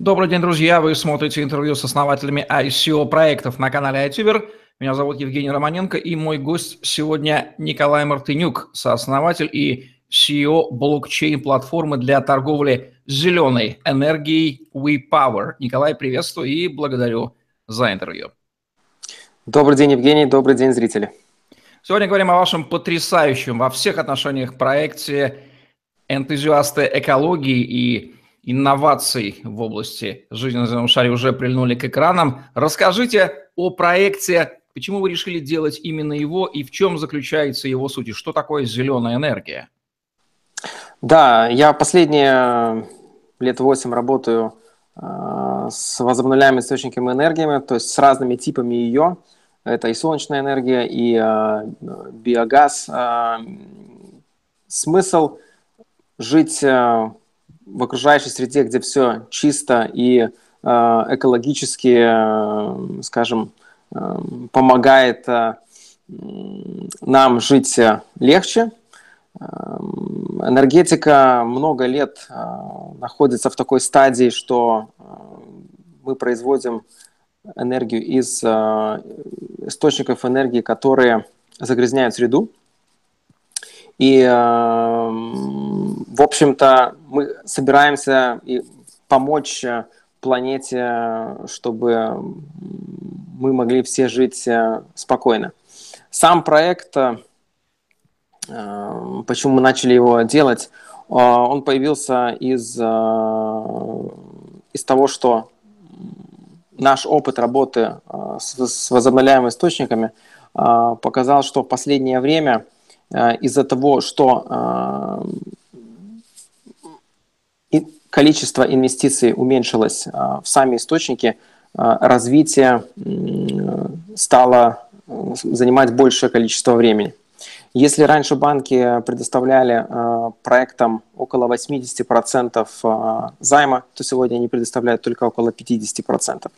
Добрый день, друзья! Вы смотрите интервью с основателями ICO проектов на канале iTuber. Меня зовут Евгений Романенко, и мой гость сегодня Николай Мартынюк, сооснователь и CEO блокчейн-платформы для торговли зеленой энергией WePower. Николай, приветствую и благодарю за интервью. Добрый день, Евгений, добрый день, зрители. Сегодня говорим о вашем потрясающем во всех отношениях проекте энтузиасты экологии и инноваций в области жизни на земном шаре уже прильнули к экранам. Расскажите о проекте, почему вы решили делать именно его и в чем заключается его суть, и что такое зеленая энергия? Да, я последние лет восемь работаю э, с возобновляемыми источниками энергии, то есть с разными типами ее. Это и солнечная энергия, и э, биогаз. Э, смысл жить э, в окружающей среде, где все чисто и э, экологически, э, скажем, э, помогает нам жить легче. Э, энергетика много лет находится в такой стадии, что мы производим энергию из источников энергии, которые загрязняют среду. И, э, в общем-то, мы собираемся и помочь э, планете, чтобы мы могли все жить э, спокойно. Сам проект, почему мы начали его делать, он появился из, из того, что наш опыт работы с возобновляемыми источниками показал, что в последнее время – Э, из-за того, что э, количество инвестиций уменьшилось э, в сами источники, развитие стало занимать большее количество времени. Если раньше банки предоставляли э, проектам около 80% э, займа, то сегодня они предоставляют только около 50%.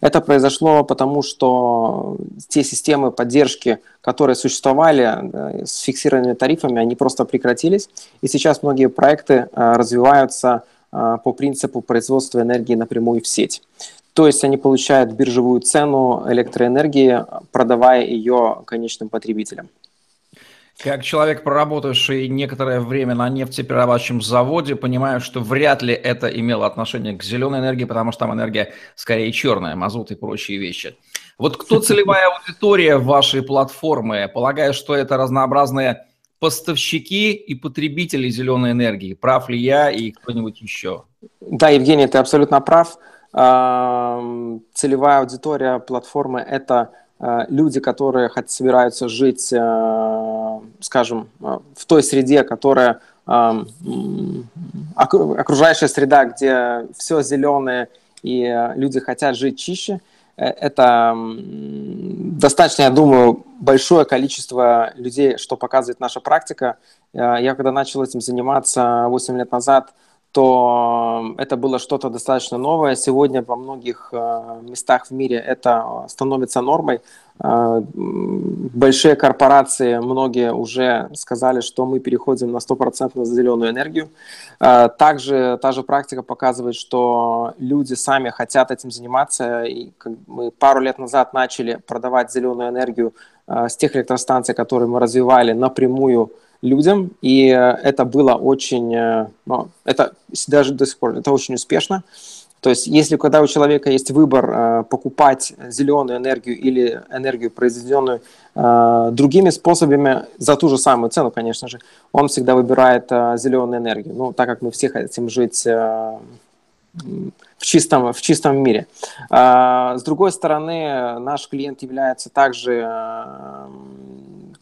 Это произошло потому, что те системы поддержки, которые существовали э, с фиксированными тарифами, они просто прекратились. И сейчас многие проекты развиваются по принципу производства энергии напрямую в сеть. То есть они получают биржевую цену электроэнергии, продавая ее конечным потребителям. Как человек, проработавший некоторое время на нефтеперерабатывающем заводе, понимаю, что вряд ли это имело отношение к зеленой энергии, потому что там энергия скорее черная, мазут и прочие вещи. Вот кто целевая аудитория вашей платформы? Полагаю, что это разнообразные поставщики и потребители зеленой энергии. Прав ли я и кто-нибудь еще? Да, Евгений, ты абсолютно прав. Целевая аудитория платформы – это люди, которые хоть собираются жить, э, скажем, э, в той среде, которая окружающая среда, где все зеленое и люди хотят жить чище, это достаточно, я думаю, большое количество людей, что показывает наша практика. Я когда начал этим заниматься 8 лет назад, то это было что-то достаточно новое. Сегодня во многих э, местах в мире это становится нормой. Э, большие корпорации, многие уже сказали, что мы переходим на 100% на зеленую энергию. Э, также та же практика показывает, что люди сами хотят этим заниматься. И мы пару лет назад начали продавать зеленую энергию с тех электростанций, которые мы развивали напрямую людям, и э, это было очень, э, ну, это даже до сих пор, это очень успешно. То есть, если когда у человека есть выбор э, покупать зеленую энергию или энергию, произведенную другими способами за ту же самую цену, конечно же, он всегда выбирает зеленую энергию. Ну, так как мы все хотим жить в чистом, в чистом мире. С другой стороны, наш клиент является также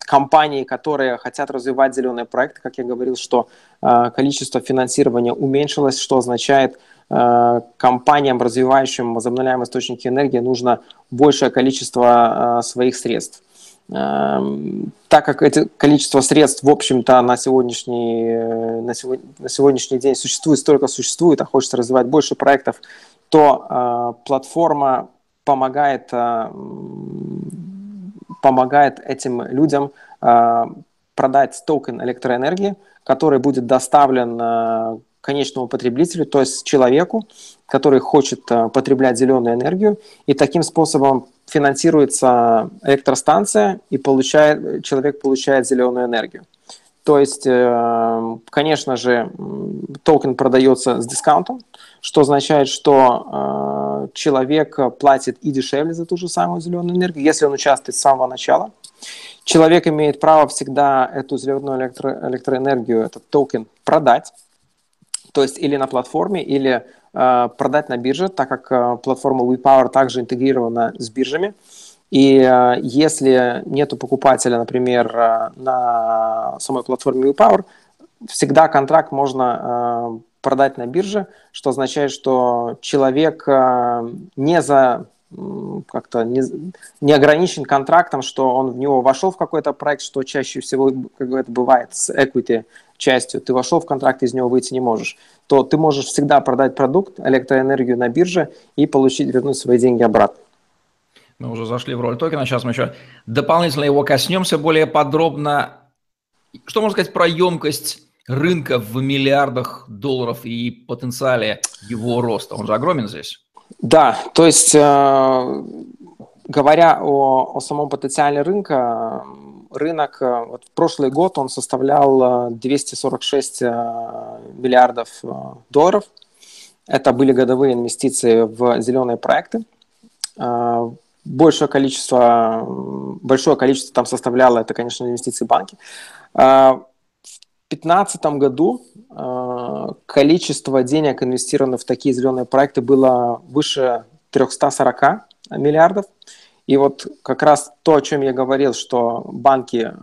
компании, которые хотят развивать зеленые проекты, как я говорил, что э, количество финансирования уменьшилось, что означает э, компаниям, развивающим возобновляемые источники энергии, нужно большее количество э, своих средств. Так как это количество средств, в общем-то, на сегодняшний, на, сегодня, на сегодняшний день существует, столько существует, а хочется развивать больше проектов, то платформа помогает помогает этим людям э, продать токен электроэнергии, который будет доставлен э, конечному потребителю, то есть человеку, который хочет потреблять зеленую энергию, и таким способом финансируется электростанция, и получает, человек получает зеленую энергию. То есть, конечно же, токен продается с discount ом, что означает, что человек платит и дешевле за ту же самую зеленую энергию, если он участвует с самого начала. Человек имеет право всегда эту зеленую электро электроэнергию, этот токен, продать, то есть или на платформе, или э, продать на бирже, так как э, платформа WePower также интегрирована с биржами. И э, если нету покупателя, например, э, на самой платформе WePower, всегда контракт можно э, продать на бирже, что означает, что человек не за как-то не, не ограничен контрактом, что он в него вошел в какой-то проект, что чаще всего, как это бывает с equity частью, ты вошел в контракт, из него выйти не можешь, то ты можешь всегда продать продукт, электроэнергию на бирже и получить, вернуть свои деньги обратно. Мы уже зашли в роль токена, сейчас мы еще дополнительно его коснемся более подробно. Что можно сказать про емкость рынка в миллиардах долларов и потенциале его роста? Он же огромен здесь. Да, то есть, э, говоря о, о самом потенциале рынка, рынок э, вот в прошлый год он составлял 246 э, миллиардов долларов. Это были годовые инвестиции в зеленые проекты. Большее количество, большое количество там составляло, это, конечно, инвестиции банки. В 2015 году Э, количество денег, инвестированных в такие зеленые проекты, было выше 340 миллиардов. И вот как раз то, о чем я говорил, что банки э,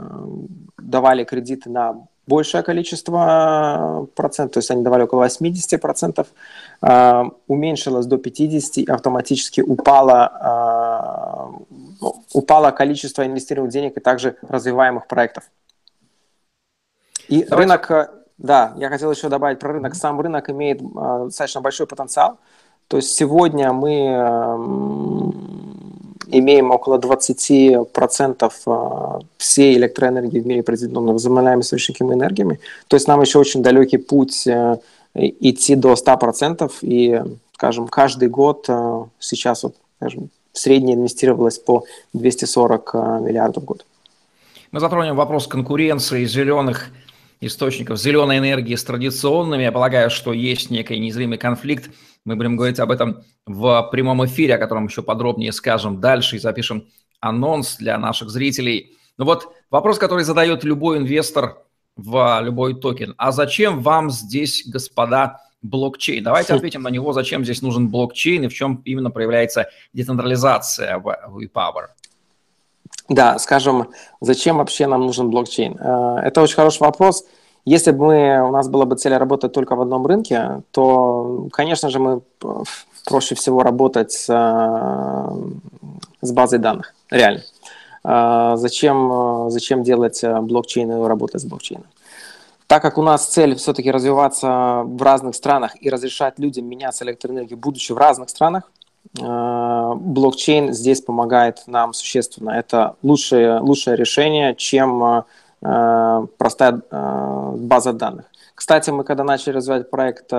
давали кредиты на большее количество процентов, то есть они давали около 80 процентов, э, уменьшилось до 50 и автоматически упало, упало количество инвестированных денег и также развиваемых проектов. И Давайте. рынок да, я хотел еще добавить про рынок. Сам рынок имеет э, достаточно большой потенциал. То есть сегодня мы э, имеем около 20% э, всей электроэнергии в мире произведенной возобновляемыми источниками энергиями. То есть нам еще очень далекий путь э, идти до 100%. И, скажем, каждый год э, сейчас вот, скажем, в среднее инвестировалось по 240 э, миллиардов в год. Мы затронем вопрос конкуренции зеленых источников зеленой энергии с традиционными. Я полагаю, что есть некий незримый конфликт. Мы будем говорить об этом в прямом эфире, о котором еще подробнее скажем дальше и запишем анонс для наших зрителей. Ну вот вопрос, который задает любой инвестор в любой токен. А зачем вам здесь, господа, блокчейн? Давайте ответим на него, зачем здесь нужен блокчейн и в чем именно проявляется децентрализация в WePower. Да, скажем, зачем вообще нам нужен блокчейн? Э, это очень хороший вопрос. Если бы мы, у нас была бы цель работать только в одном рынке, то, конечно же, мы проще всего работать с, с базой данных, реально. Э, зачем, зачем делать блокчейн и работать с блокчейном? Так как у нас цель все-таки развиваться в разных странах и разрешать людям меняться электроэнергией, будучи в разных странах, Э, блокчейн здесь помогает нам существенно. Это лучшее, лучшее решение, чем э, простая э, база данных. Кстати, мы когда начали развивать проект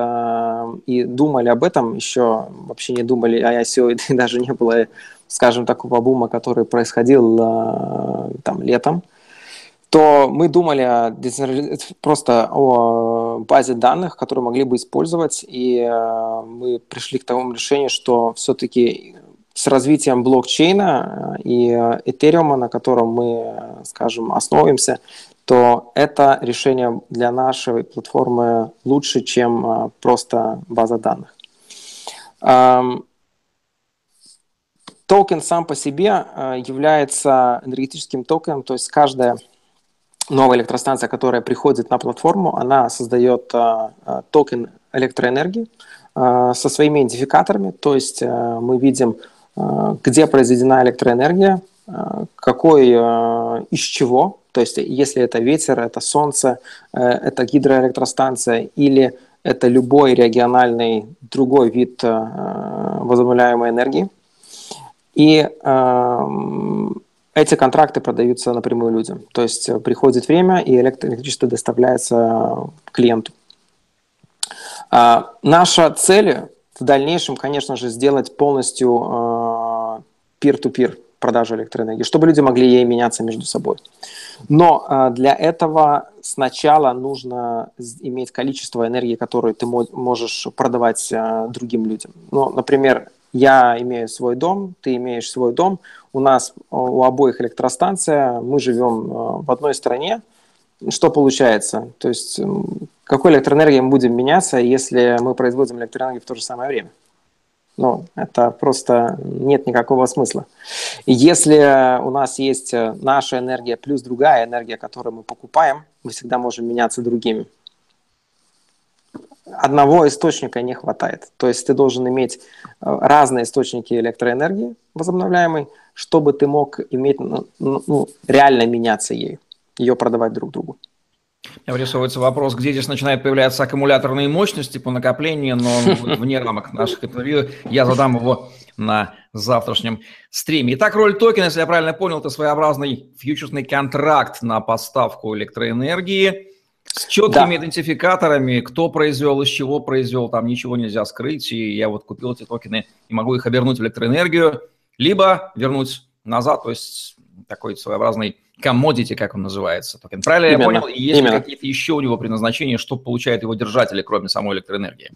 и думали об этом, еще вообще не думали о ICO, и даже не было, скажем, такого бума, который происходил там летом то мы думали о, просто о базе данных, которую могли бы использовать, и э, мы пришли к тому решению, что все-таки с развитием блокчейна э, и Ethereum, на котором мы, скажем, основываемся, то это решение для нашей платформы лучше, чем э, просто база данных. Эм, токен сам по себе является энергетическим токеном, то есть каждая новая электростанция, которая приходит на платформу, она создает э, токен электроэнергии э, со своими идентификаторами, то есть мы видим, где произведена электроэнергия, какой, из чего, то есть если это ветер, это солнце, э, это гидроэлектростанция или это любой региональный другой вид возобновляемой энергии. И эти контракты продаются напрямую людям. То есть э, приходит время, и электричество доставляется клиенту. А, наша цель в дальнейшем, конечно же, сделать полностью э, peer-to-peer продажу электроэнергии, чтобы люди могли ей меняться между собой. Но э, для этого сначала нужно иметь количество энергии, которую ты можешь продавать другим людям. Ну, например, я имею свой дом, ты имеешь свой дом, у нас у обоих электростанция, мы живем в одной стране, что получается? То есть какой электроэнергией мы будем меняться, если мы производим электроэнергию в то же самое время? Ну, это просто нет никакого смысла. И если у нас есть наша энергия плюс другая энергия, которую мы покупаем, мы всегда можем меняться другими. Одного источника не хватает. То есть ты должен иметь э, разные источники электроэнергии возобновляемой, чтобы ты мог иметь, ну, ну, реально меняться ею ее продавать друг другу. Вырисовывается вопрос, где здесь начинают появляться аккумуляторные мощности по накоплению, но вне рамок наших интервью. Я задам его на завтрашнем стриме. Итак, роль токена, если я правильно понял, это своеобразный фьючерсный контракт на поставку электроэнергии с четкими да. идентификаторами, кто произвел, из чего произвел, там ничего нельзя скрыть, и я вот купил эти токены и могу их обернуть в электроэнергию, либо вернуть назад, то есть такой своеобразный commodity, как он называется, токен. Правильно Именно. я понял? И есть какие-то еще у него предназначения, что получают его держатели, кроме самой электроэнергии?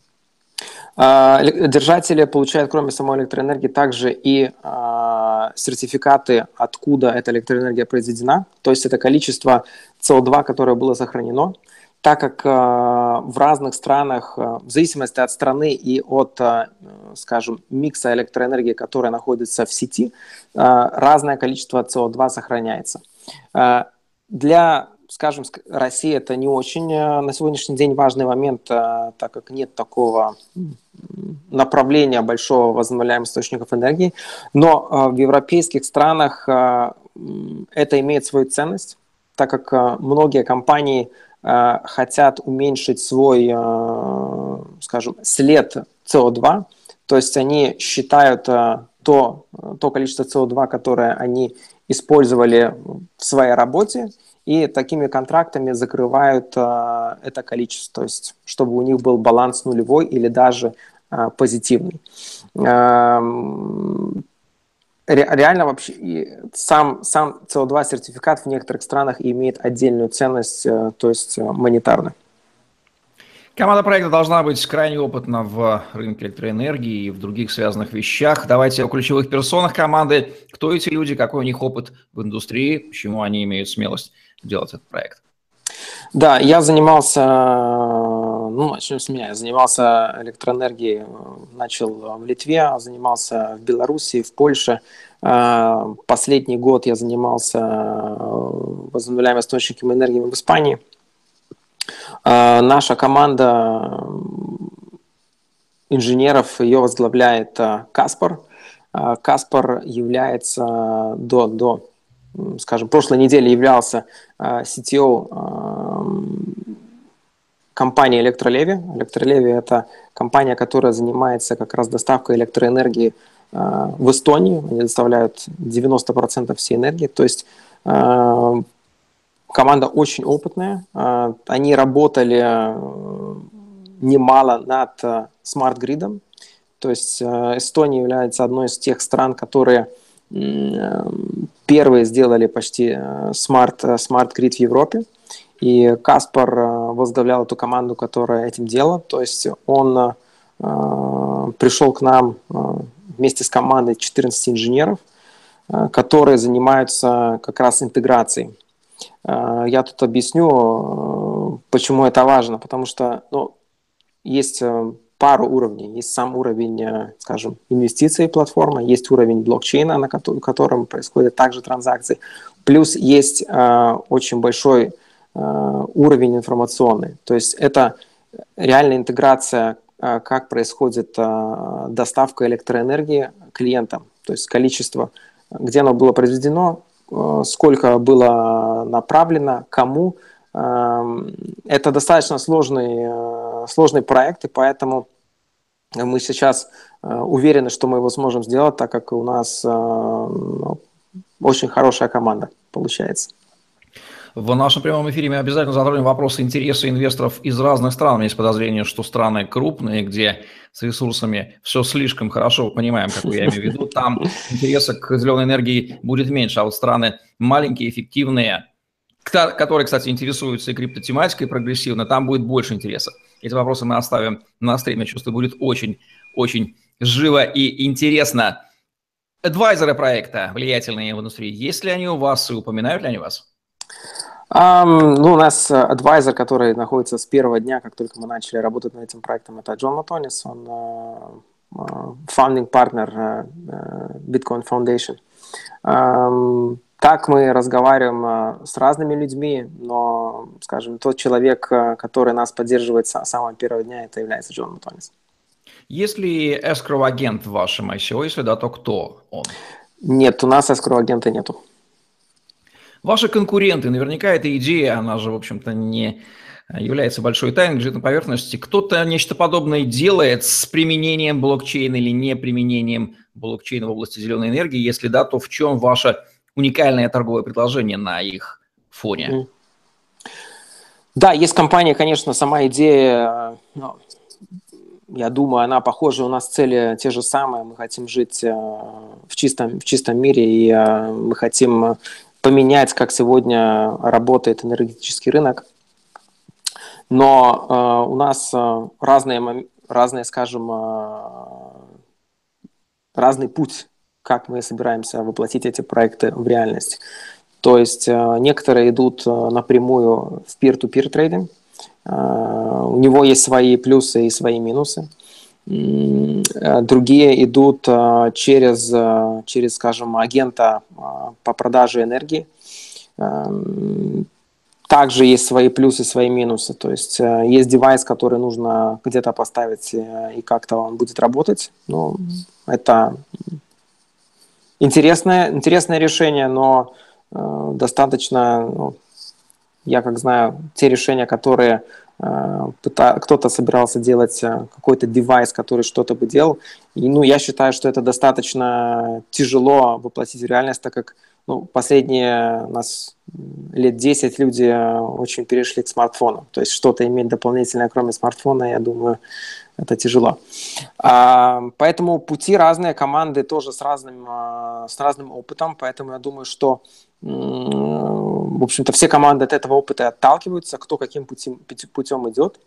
А, держатели получают, кроме самой электроэнергии, также и а, сертификаты, откуда эта электроэнергия произведена. То есть это количество СО2, которое было сохранено. Так как в разных странах, в зависимости от страны и от, скажем, микса электроэнергии, которая находится в сети, разное количество СО2 сохраняется. Э, для, скажем, России это не очень э, на сегодняшний день важный момент, э, так как нет такого направления большого возобновляемых источников энергии. Но в европейских странах это имеет свою ценность, так как многие компании хотят уменьшить свой, скажем, след СО2, то есть они считают то, то количество СО2, которое они использовали в своей работе, и такими контрактами закрывают э, это количество, то есть чтобы у них был баланс нулевой или даже э, позитивный. Э, реально вообще сам, сам CO2 сертификат в некоторых странах имеет отдельную ценность, э, то есть э, монетарную. Команда проекта должна быть крайне опытна в рынке электроэнергии и в других связанных вещах. Давайте о ключевых персонах команды. Кто эти люди, какой у них опыт в индустрии, почему они имеют смелость делать этот проект? Да, я занимался, ну, начнем с меня, я занимался электроэнергией, начал в Литве, занимался в Беларуси, в Польше. Последний год я занимался возобновляемыми источниками энергии в Испании – наша команда инженеров, ее возглавляет а, Каспар. А, Каспар является до, до скажем, прошлой недели являлся CTO компании Электролеви. Электролеви – это компания, которая занимается как раз доставкой электроэнергии в Эстонию. Они доставляют 90% всей энергии. То есть Команда очень опытная. А, они работали э, немало над э, smart grid ом. То есть э, Эстония является одной из тех стран, которые первые сделали почти smart, smart grid в Европе. И Каспар возглавлял эту команду, которая этим делала. То есть он пришел к нам вместе с командой 14 инженеров, которые занимаются как раз интеграцией я тут объясню, э, почему это важно, потому что ну, есть э, пару уровней. Есть сам уровень, скажем, инвестиций платформы, есть уровень блокчейна, на котором происходят также транзакции, плюс есть очень большой уровень информационный. То есть это реальная интеграция, как происходит доставка электроэнергии клиентам, то есть количество, где оно было произведено, Э, сколько было направлено, кому. Эм, это достаточно сложный, э, сложный проект, и поэтому мы сейчас э, уверены, что мы его сможем сделать, так как у нас ну, очень хорошая команда получается. В нашем прямом эфире мы обязательно затронем вопросы интереса инвесторов из разных стран. У меня есть подозрение, что страны крупные, где с ресурсами все слишком хорошо, понимаем, какую я имею в виду, там интереса к зеленой энергии будет меньше, а вот страны маленькие, эффективные, которые, кстати, интересуются и криптотематикой прогрессивно, там будет больше интереса. Эти вопросы мы оставим на стриме. Чувствую, будет очень-очень живо и интересно. Адвайзеры проекта, влиятельные в индустрии, есть ли они у вас и упоминают ли они вас? Um, ну, у нас адвайзер, который находится с первого дня, как только мы начали работать над этим проектом, это Джон Матонис, он uh, uh, founding partner Bitcoin Foundation. Um, так мы разговариваем с разными людьми, но, скажем, тот человек, который нас поддерживает с самого первого дня, это является Джон Матонис. Есть ли escrow-агент в вашем ICO? Если да, то кто он? Нет, у нас escrow-агента нету. Ваши конкуренты, наверняка эта идея, она же, в общем-то, не является большой тайной, лежит на поверхности. Кто-то нечто подобное делает с применением блокчейна или не применением блокчейна в области зеленой энергии? Если да, то в чем ваше уникальное торговое предложение на их фоне? Да, есть компания, конечно, сама идея, ну, я думаю, она похожа, у нас цели те же самые, мы хотим жить э, в чистом, в чистом мире, и э, мы хотим поменять, как сегодня работает энергетический рынок. Но э, у нас э, разные, разные, скажем, э, разный путь, как мы собираемся воплотить эти проекты в реальность. То есть э, некоторые идут э, напрямую в peer-to-peer трейдинг, э, у него есть свои плюсы и свои минусы. Э, другие идут э, через, э, через, скажем, агента по продаже энергии. Также есть свои плюсы, свои минусы. То есть есть девайс, который нужно где-то поставить, и как-то он будет работать. Ну, это интересное, интересное решение, но достаточно, ну, я как знаю, те решения, которые Э, кто-то собирался делать э, какой-то девайс, который что-то бы делал. И, ну, я считаю, что это достаточно тяжело воплотить в реальность, так как ну, последние у нас лет 10 люди э, очень перешли к смартфону. То есть что-то иметь дополнительное, кроме смартфона, я думаю, это тяжело. А, поэтому пути разные, команды тоже с разным, с разным опытом, поэтому я думаю, что в общем-то, все команды от этого опыта отталкиваются, кто каким путем, путем идет.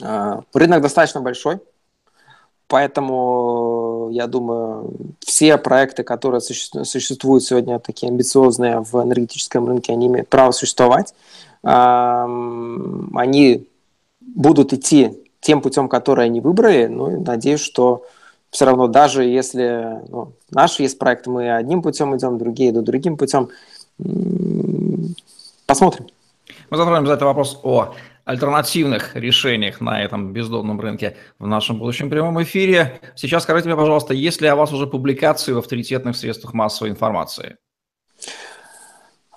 А, рынок достаточно большой, поэтому, я думаю, все проекты, которые существуют сегодня, такие амбициозные в энергетическом рынке, они имеют право существовать. Они будут идти тем путем, который они выбрали. Ну, надеюсь, что все равно, даже если ну, наш есть проект, мы одним путем идем, другие идут другим путем, посмотрим. Мы затронем за это вопрос о альтернативных решениях на этом бездомном рынке в нашем будущем прямом эфире. Сейчас скажите мне, пожалуйста, есть ли у вас уже публикации в авторитетных средствах массовой информации?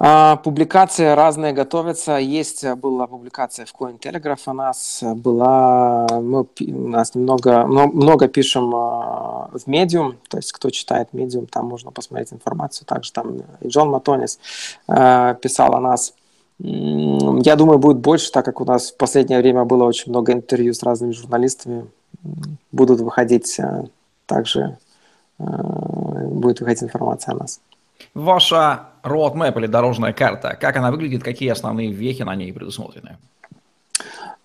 А, публикации разные готовятся. Есть э, была публикация в Cointelegraph о нас, была, мы нас немного, много пишем а, в Medium, то есть кто читает Medium, там можно посмотреть информацию. Также там и Джон Матонис э, писал о нас. Я думаю, будет больше, так как у нас в последнее время было очень много интервью с разными журналистами. Будут выходить э, также, будет выходить информация о нас. Ваша roadmap или дорожная карта, как она выглядит, какие основные вехи на ней предусмотрены?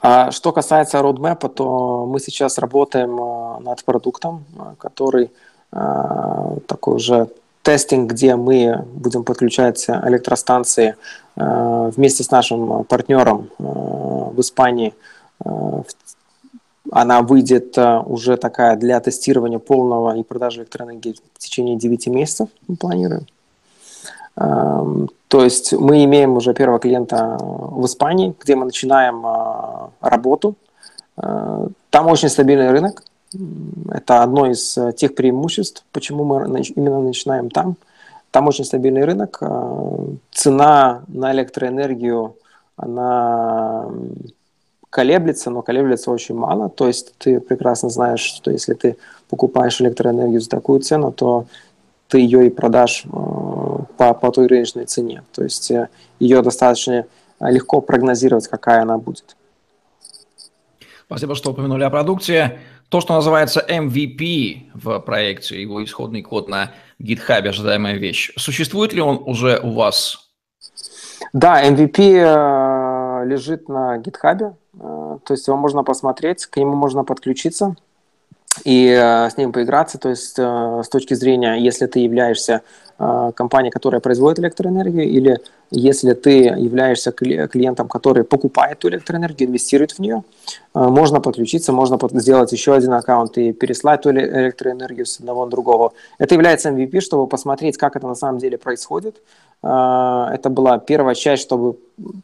А, что касается roadmap, то мы сейчас работаем а, над продуктом, а, который такой уже тестинг, где мы будем подключать электростанции вместе с нашим партнером в Испании. Она выйдет уже такая для тестирования полного и продажи электроэнергии в течение 9 месяцев, мы планируем. То есть мы имеем уже первого клиента в Испании, где мы начинаем а, работу. А, там очень стабильный рынок. Это одно из э, тех преимуществ, почему мы именно начинаем там. Там очень стабильный рынок. Цена на электроэнергию, она колеблется, но колеблется очень мало. То есть ты прекрасно знаешь, что если ты покупаешь электроэнергию за такую цену, то ты ее и продашь по, по той рыночной цене. То есть ее достаточно легко прогнозировать, какая она будет. Спасибо, что упомянули о продукте. То, что называется MVP в проекте, его исходный код на GitHub, ожидаемая вещь. Существует ли он уже у вас? Да, MVP лежит на GitHub, то есть его можно посмотреть, к нему можно подключиться и э, с ним поиграться. То есть э, с точки зрения, если ты являешься э, компанией, которая производит электроэнергию, или если ты являешься клиентом, который покупает эту электроэнергию, инвестирует в нее, можно подключиться, можно сделать еще один аккаунт и переслать эту электроэнергию с одного на другого. Это является MVP, чтобы посмотреть, как это на самом деле происходит. Это была первая часть, чтобы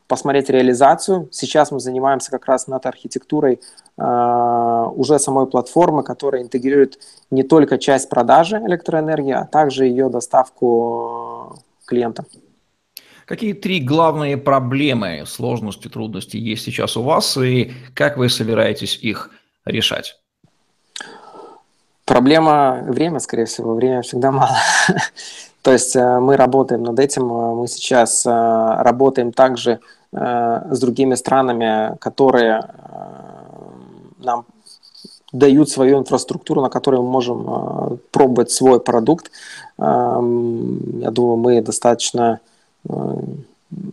посмотреть реализацию. Сейчас мы занимаемся как раз над архитектурой уже самой платформы, которая интегрирует не только часть продажи электроэнергии, а также ее доставку клиентам. Какие три главные проблемы, сложности, трудности есть сейчас у вас и как вы собираетесь их решать? Проблема время, скорее всего, время всегда мало. То есть э, мы работаем над этим, мы сейчас э, работаем также с другими странами, которые нам дают свою инфраструктуру, на которой мы можем э, пробовать свой продукт. Э, я думаю, мы достаточно... Э,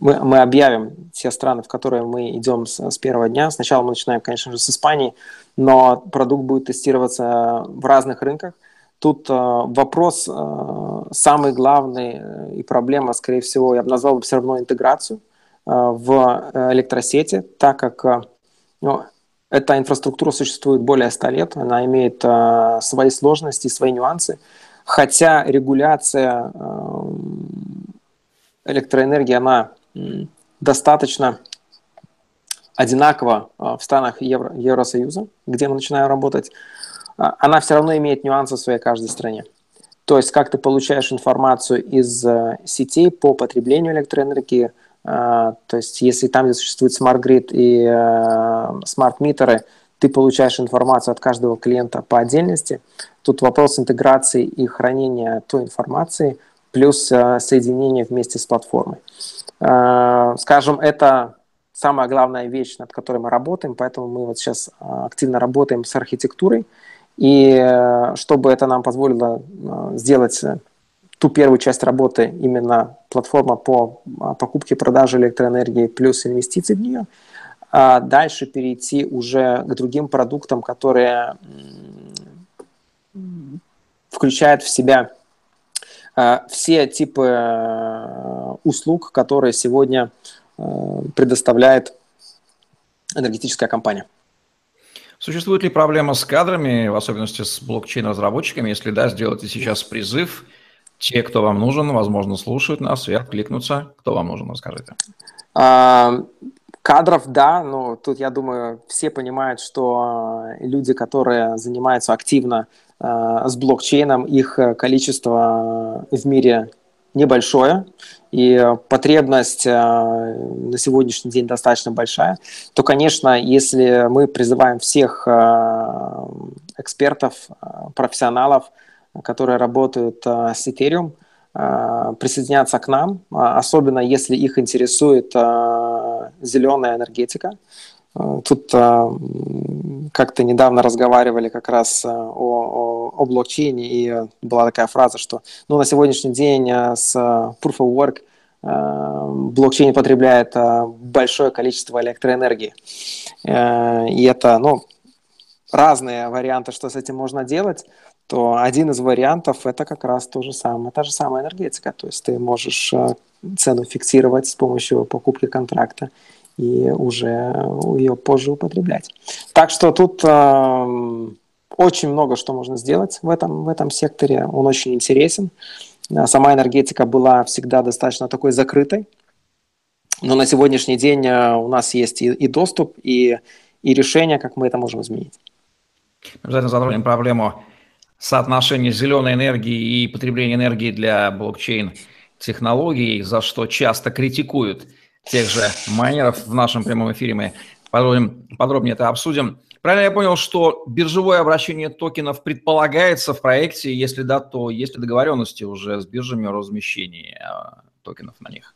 мы, мы объявим те страны, в которые мы идем с, с первого дня. Сначала мы начинаем, конечно же, с Испании, но продукт будет тестироваться в разных рынках. Тут э, вопрос э, самый главный и проблема, скорее всего, я бы назвал все равно интеграцию э, в электросети, так как ну, эта инфраструктура существует более 100 лет, она имеет э, свои сложности, свои нюансы, хотя регуляция э, электроэнергии, она э, достаточно одинакова э, в странах Евро, Евросоюза, где мы начинаем работать, э, она все равно имеет нюансы в своей каждой стране. То есть как ты получаешь информацию из э, сетей по потреблению электроэнергии – а, то есть если там, где существует Smart Grid и э, смарт-митеры, ты получаешь информацию от каждого клиента по отдельности. Тут вопрос интеграции и хранения той информации плюс э, соединения вместе с платформой. Э, скажем, это самая главная вещь, над которой мы работаем, поэтому мы вот сейчас активно работаем с архитектурой, и чтобы это нам позволило сделать ту первую часть работы, именно платформа по а, покупке и продаже электроэнергии плюс инвестиции в нее, а дальше перейти уже к другим продуктам, которые включают в себя а, все типы а, услуг, которые сегодня предоставляет энергетическая компания. Существует ли проблема с кадрами, в особенности с блокчейн-разработчиками? Если да, сделайте сейчас призыв – те, кто вам нужен, возможно, слушают нас и откликнутся. Кто вам нужен, расскажите. А, кадров, да, но тут, я думаю, все понимают, что люди, которые занимаются активно э, с блокчейном, их количество в мире небольшое, и потребность э, на сегодняшний день достаточно большая, то, конечно, если мы призываем всех э, экспертов, профессионалов, которые работают а, с Ethereum, а, присоединяться к нам, а, особенно если их интересует зеленая энергетика. Тут как-то недавно разговаривали как раз о, о, о блокчейне, и была такая фраза, что ну, на сегодняшний день с Proof of Work блокчейн потребляет большое количество электроэнергии. И это, ну, разные варианты, что с этим можно делать то один из вариантов это как раз то же самое, та же самая энергетика. То есть ты можешь э, цену фиксировать с помощью покупки контракта и уже ее позже употреблять. Так что тут э, очень много что можно сделать в этом, в этом секторе. Он очень интересен. Э, сама энергетика была всегда достаточно такой закрытой. Но на сегодняшний день э, у нас есть и, и доступ, и, и решение, как мы это можем изменить. Обязательно затронем проблему соотношение зеленой энергии и потребления энергии для блокчейн-технологий, за что часто критикуют тех же майнеров. В нашем прямом эфире мы подробнее, подробнее это обсудим. Правильно я понял, что биржевое обращение токенов предполагается в проекте? Если да, то есть ли договоренности уже с биржами о размещении а, токенов на них?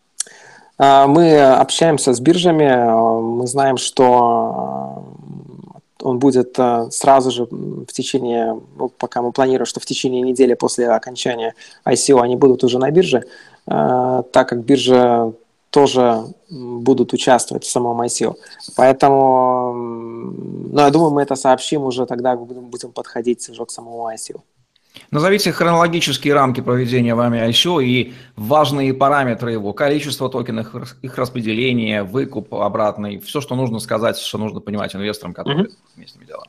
А, мы общаемся с биржами, мы знаем, что он будет сразу же в течение, ну, пока мы планируем, что в течение недели после окончания ICO они будут уже на бирже, так как биржа тоже будут участвовать в самом ICO. Поэтому, ну, я думаю, мы это сообщим уже тогда, будем подходить уже к самому ICO. Назовите хронологические рамки проведения вами ICO и важные параметры его, количество токенов, их распределение, выкуп обратный, все, что нужно сказать, что нужно понимать инвесторам, которые mm-hmm. вместе делают.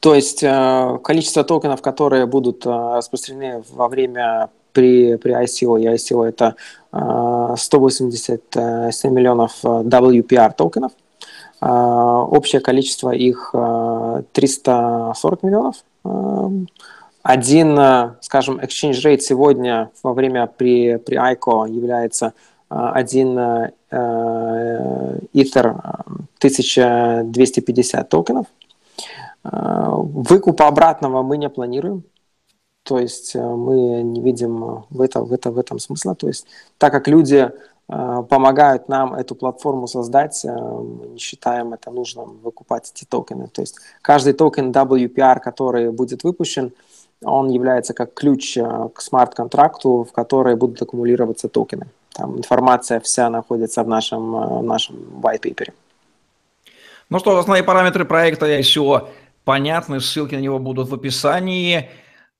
То есть э, количество токенов, которые будут э, распространены во время при, при ICO, и ICO это 187 миллионов WPR токенов. Общее количество их 340 миллионов. Один, скажем, exchange rate сегодня во время при, при ICO является один Ether 1250 токенов. Выкупа обратного мы не планируем. То есть э, мы не видим в, это, в, это, в этом смысла. То есть так как люди э, помогают нам эту платформу создать, э, мы не считаем это нужным выкупать эти токены. То есть каждый токен WPR, который будет выпущен, он является как ключ к смарт-контракту, в который будут аккумулироваться токены. Там информация вся находится в нашем, в нашем white paper. Ну что, основные параметры проекта ICO понятны, ссылки на него будут в описании.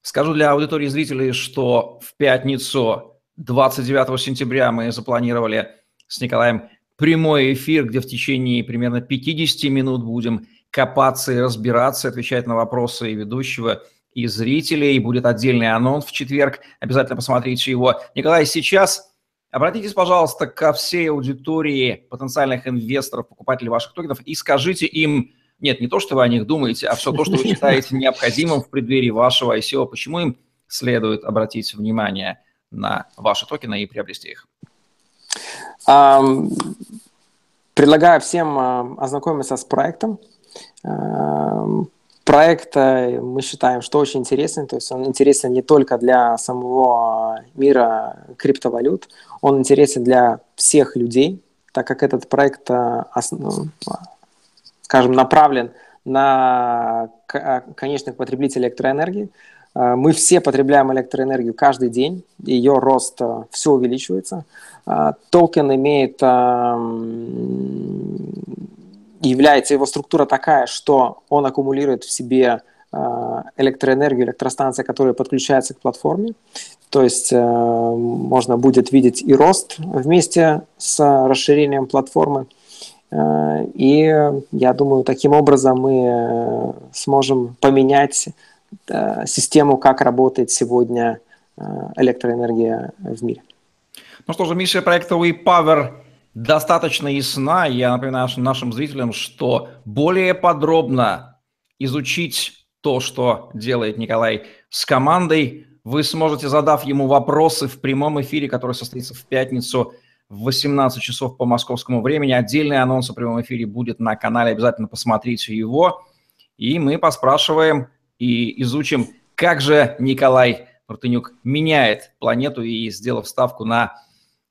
Скажу для аудитории зрителей, что в пятницу 29 сентября мы запланировали с Николаем прямой эфир, где в течение примерно 50 минут будем копаться и разбираться, отвечать на вопросы и ведущего, и зрителей. Будет отдельный анонс в четверг. Обязательно посмотрите его. Николай, сейчас обратитесь, пожалуйста, ко всей аудитории потенциальных инвесторов, покупателей ваших токенов и скажите им, нет, не то, что вы о них думаете, а все то, что вы считаете необходимым в преддверии вашего ICO. Почему им следует обратить внимание на ваши токены и приобрести их? Предлагаю всем ознакомиться с проектом. Проект мы считаем, что очень интересный, то есть он интересен не только для самого мира криптовалют, он интересен для всех людей, так как этот проект скажем, направлен на а, конечных потребителей электроэнергии. Мы все потребляем электроэнергию каждый день, ее рост все увеличивается. Токен имеет, является его структура такая, что он аккумулирует в себе электроэнергию, электростанция, которая подключается к платформе. То есть можно будет видеть и рост вместе с расширением платформы. Э, и я думаю, таким образом мы э, сможем поменять э, систему, как работает сегодня электроэнергия в мире. Ну что же, миссия проекта WePower достаточно ясна. Я напоминаю нашим зрителям, что более подробно изучить то, что делает Николай с командой, вы сможете, задав ему вопросы в прямом эфире, который состоится в пятницу – в 18 часов по московскому времени. Отдельный анонс о прямом эфире будет на канале, обязательно посмотрите его. И мы поспрашиваем и изучим, как же Николай Мартынюк меняет планету и сделав ставку на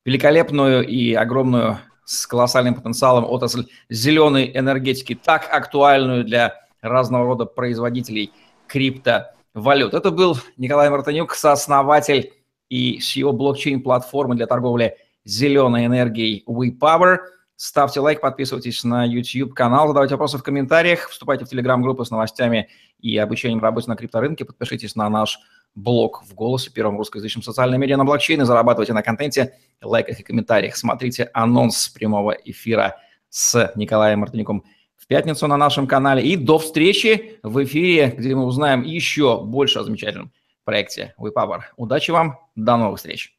великолепную и огромную с колоссальным потенциалом отрасль зеленой энергетики, так актуальную для разного рода производителей криптовалют. Это был Николай Мартынюк, сооснователь и CEO блокчейн-платформы для торговли зеленой энергией WePower. Ставьте лайк, подписывайтесь на YouTube-канал, задавайте вопросы в комментариях, вступайте в Telegram-группу с новостями и обучением работе на крипторынке, подпишитесь на наш блог в «Голосе», первом русскоязычном социальном медиа на блокчейне, зарабатывайте на контенте, лайках и комментариях. Смотрите анонс прямого эфира с Николаем Мартынюком в пятницу на нашем канале. И до встречи в эфире, где мы узнаем еще больше о замечательном проекте WePower. Удачи вам, до новых встреч!